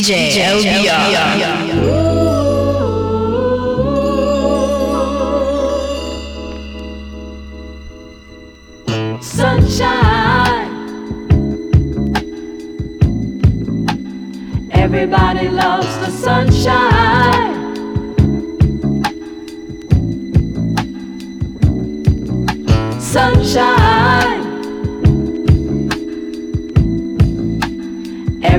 DJ, DJ Sunshine. Everybody loves the sunshine. Sunshine.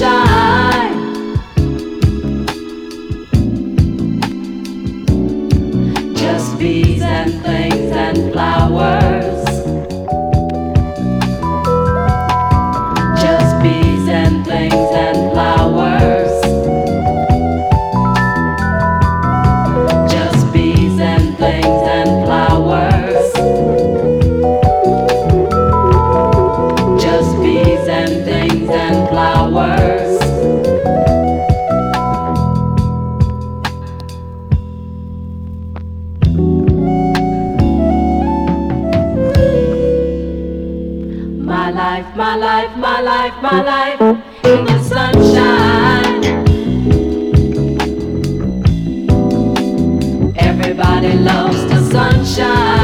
shine. life, my life in the sunshine. Everybody loves the sunshine.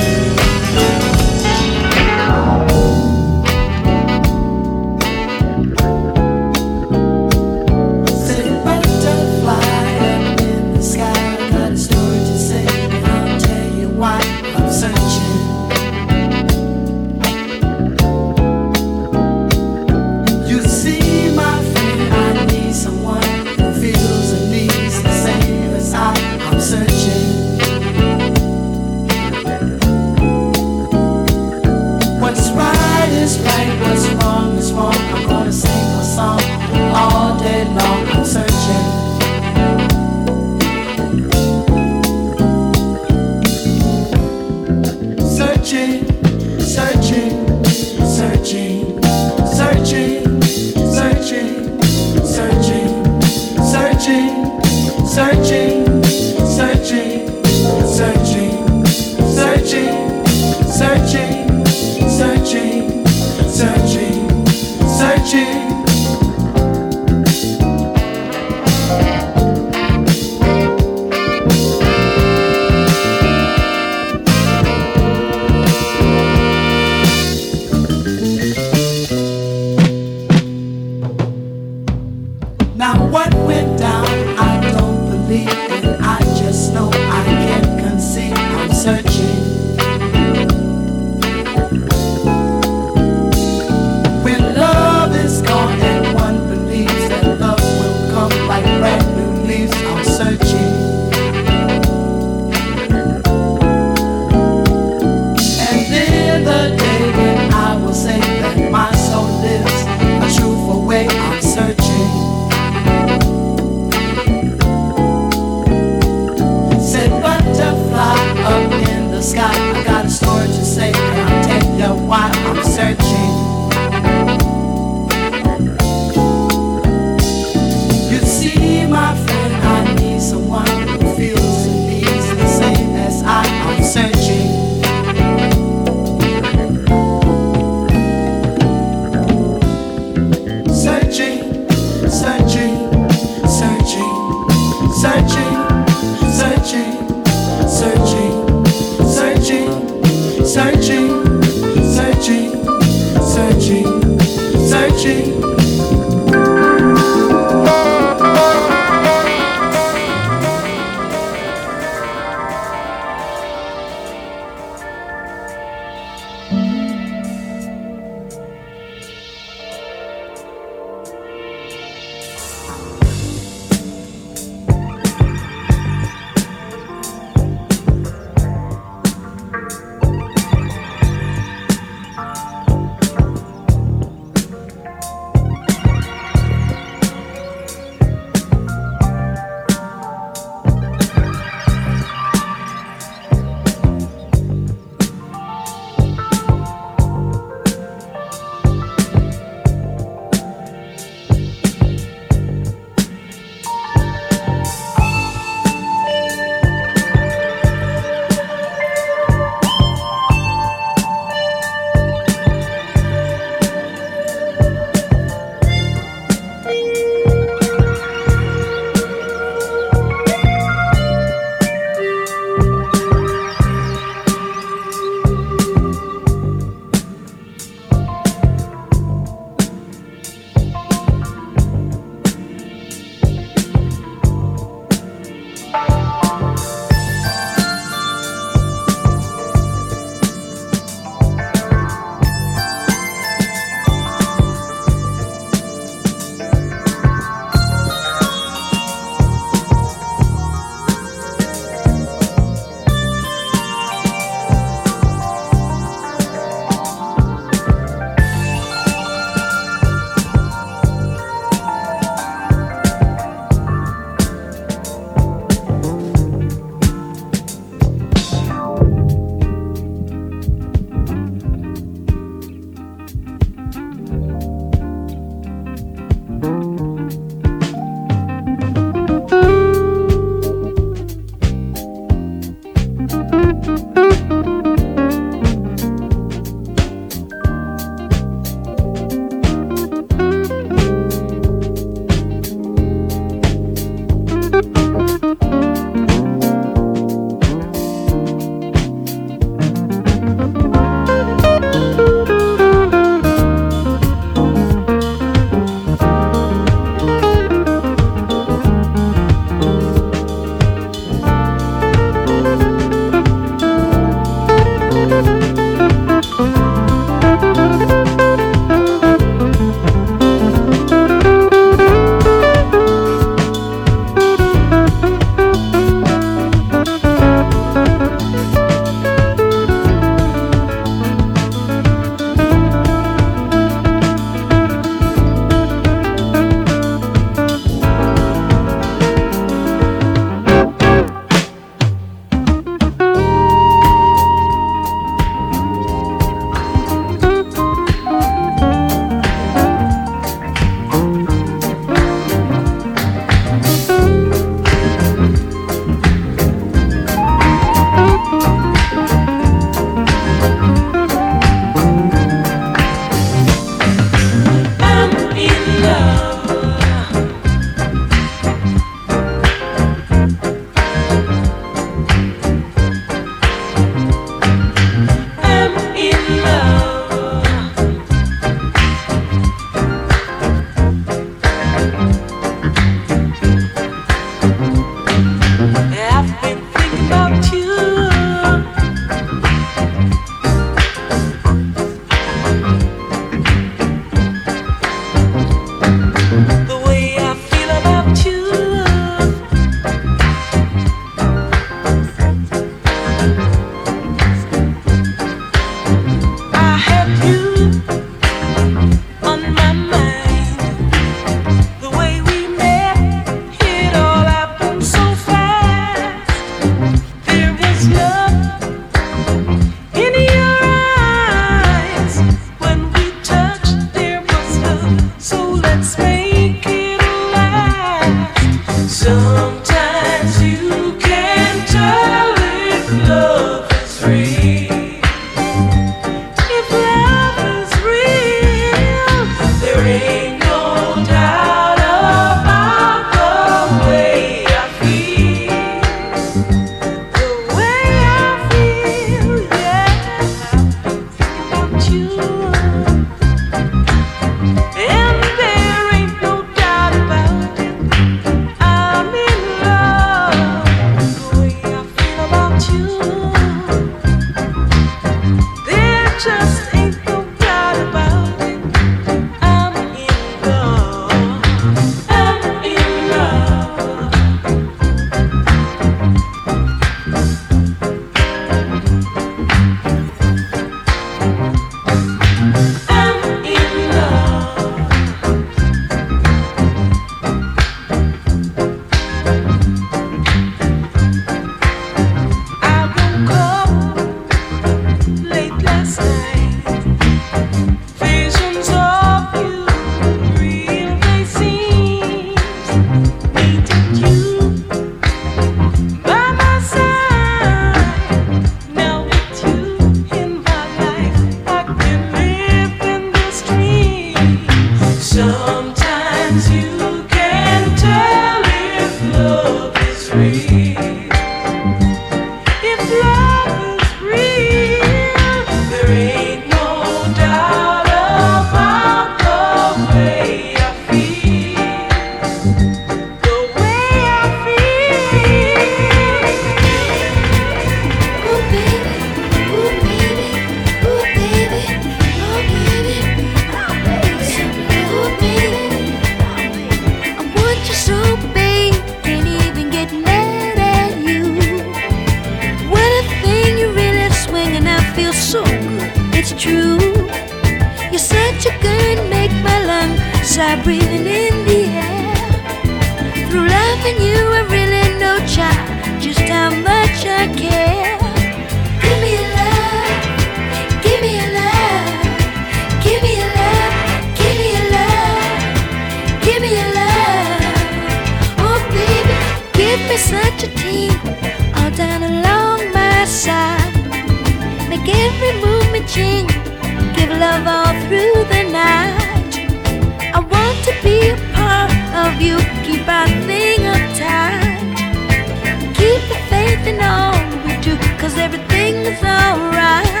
it's alright.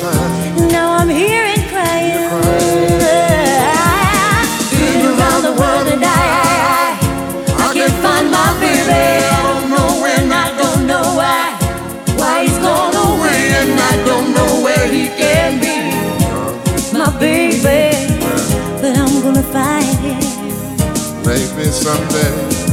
time. Now I'm here and crying. I've Been around the world and I, I, I, I can't find my baby. I don't know when, I don't know why. Why he's gone away and I don't know where he can be. My baby, but I'm gonna find him. Maybe someday.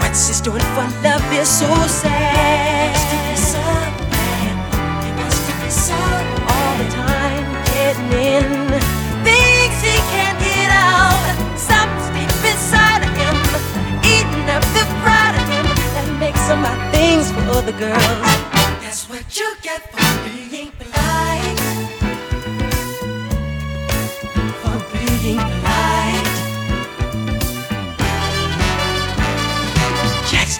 What's he's doing for love is so sad. He wants to be so bad. He wants to be so all the time getting in. Things he can't get out. Something's deep inside of him, eating up the pride of him that makes him things for the girls. That's what you get for being polite. For being polite.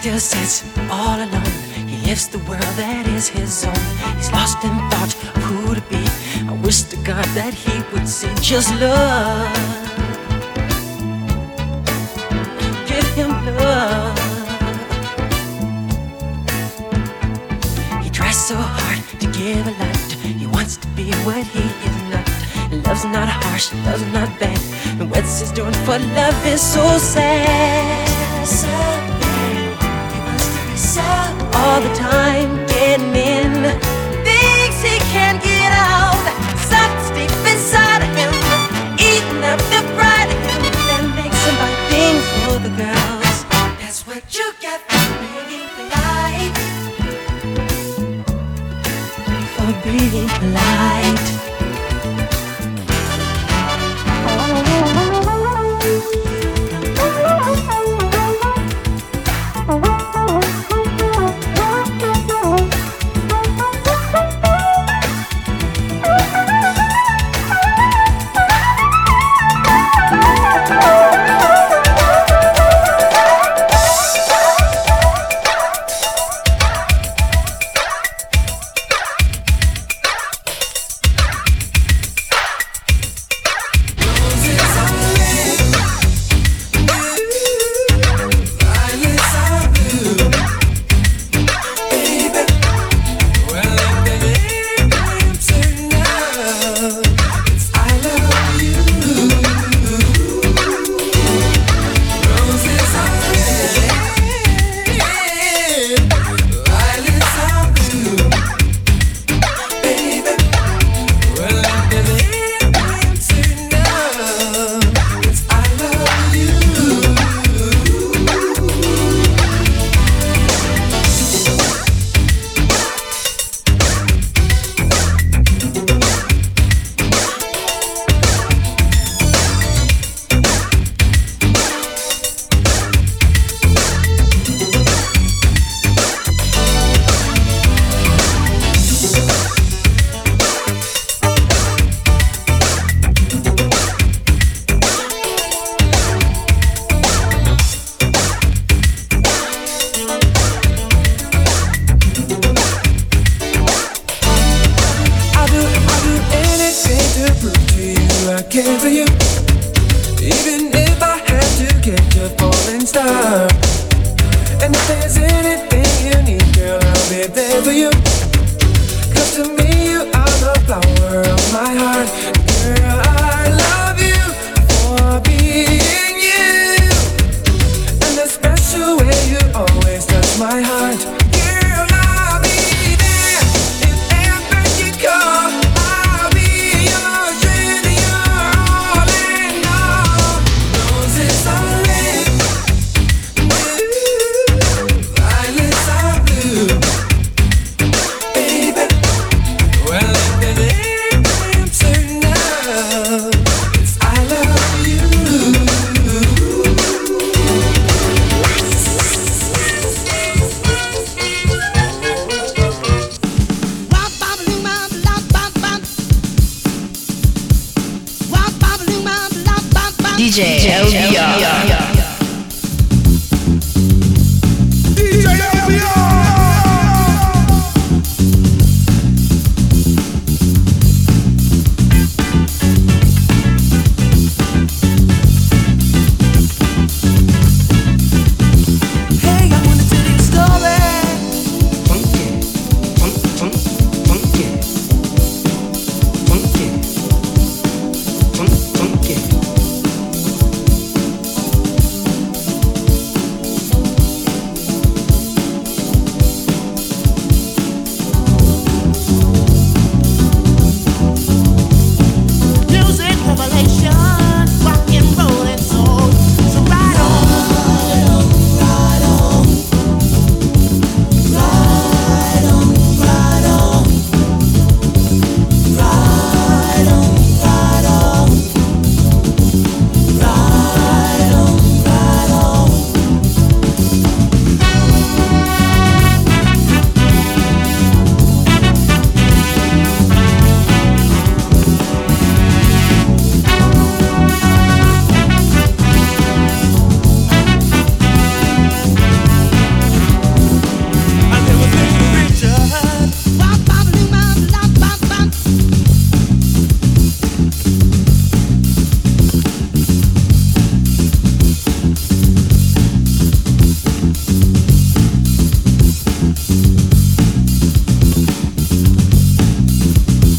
Still sits all alone. He lives the world that is his own. He's lost in thought of who to be. I wish to God that he would see just love. Give him love. He tries so hard to give a lot. He wants to be what he is not. Love's not harsh, love's not bad. And what he's doing for love is so sad. So bad. All the time getting in. Things he can't get out. Something's deep inside of him, eating up the pride of him that makes him buy things for the girls. That's what you get for being polite. For being polite.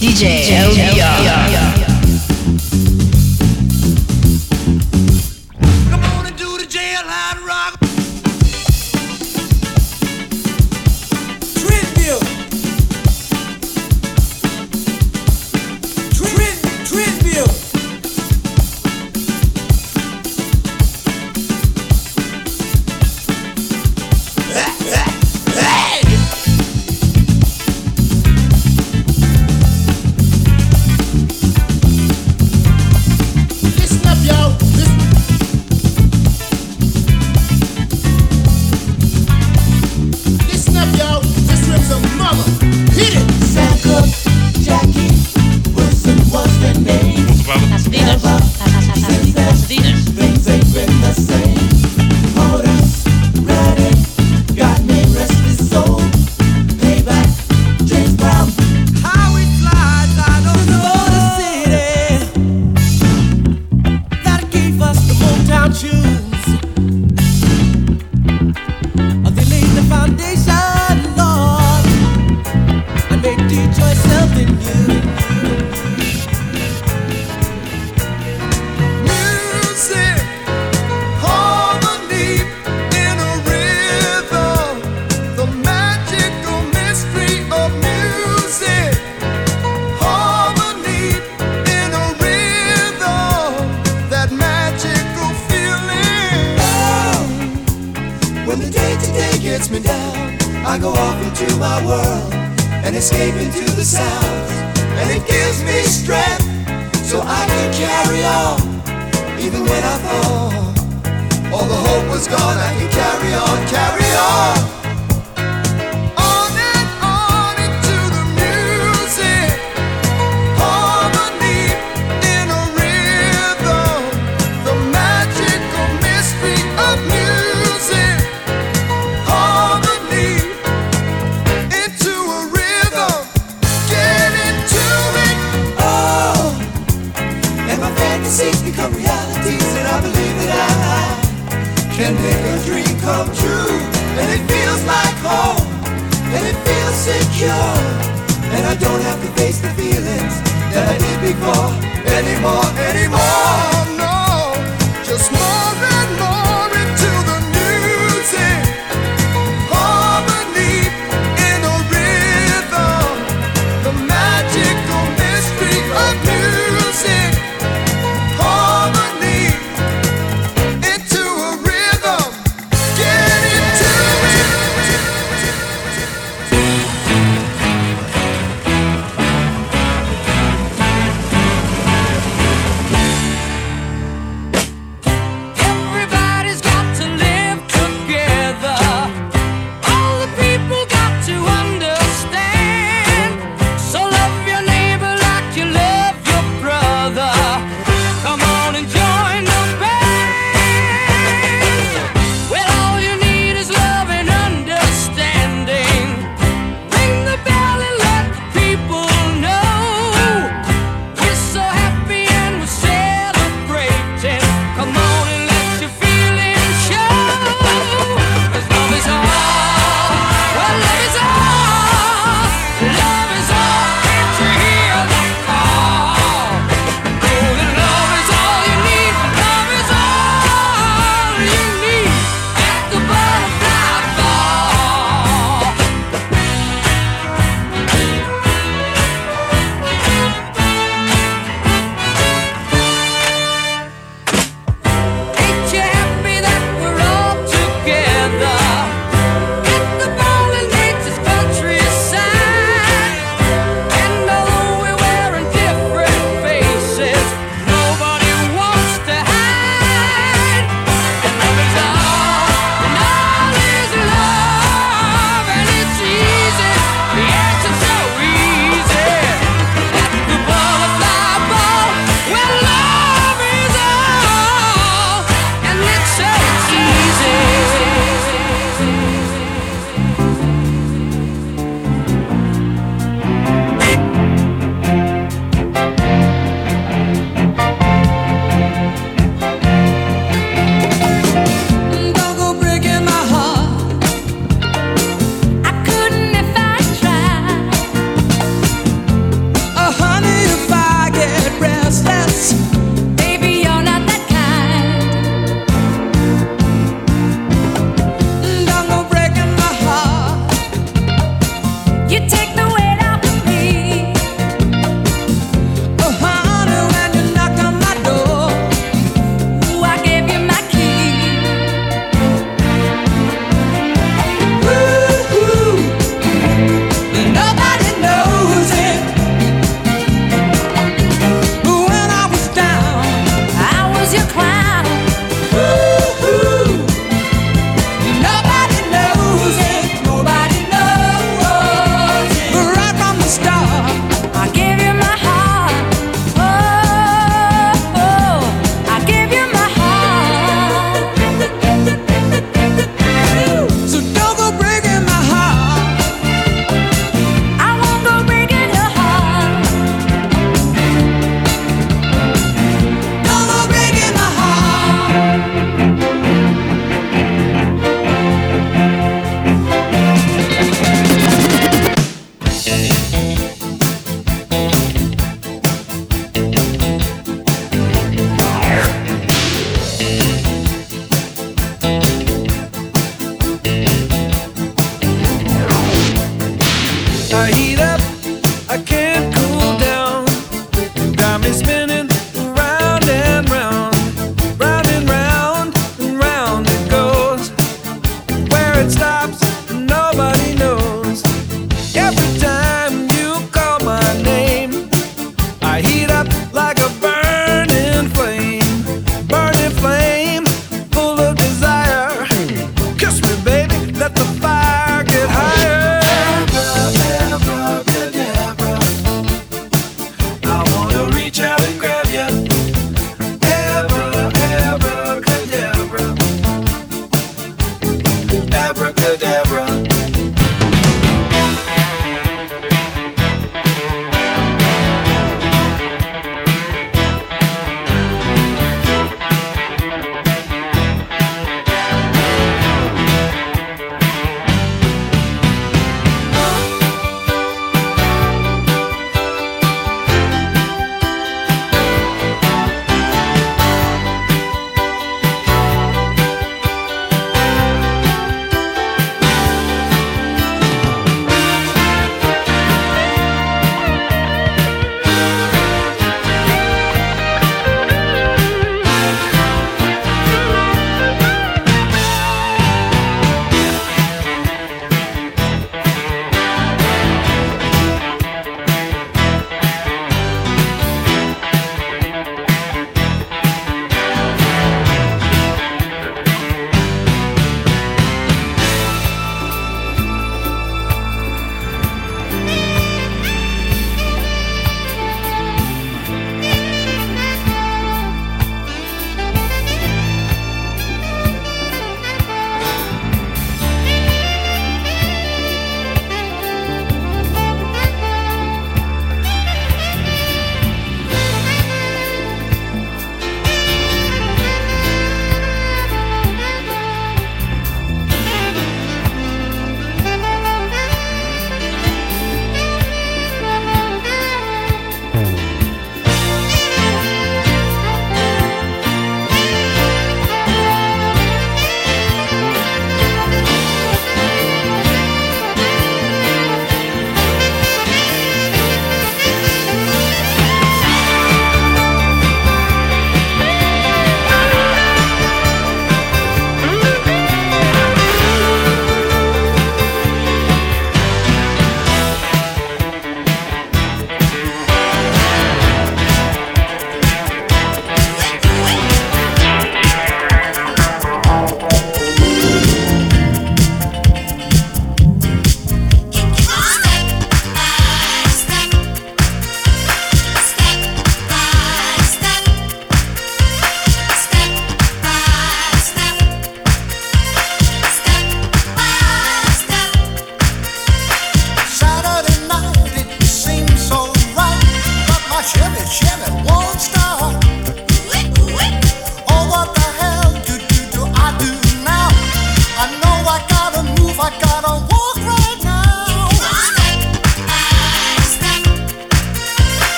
DJ LVR.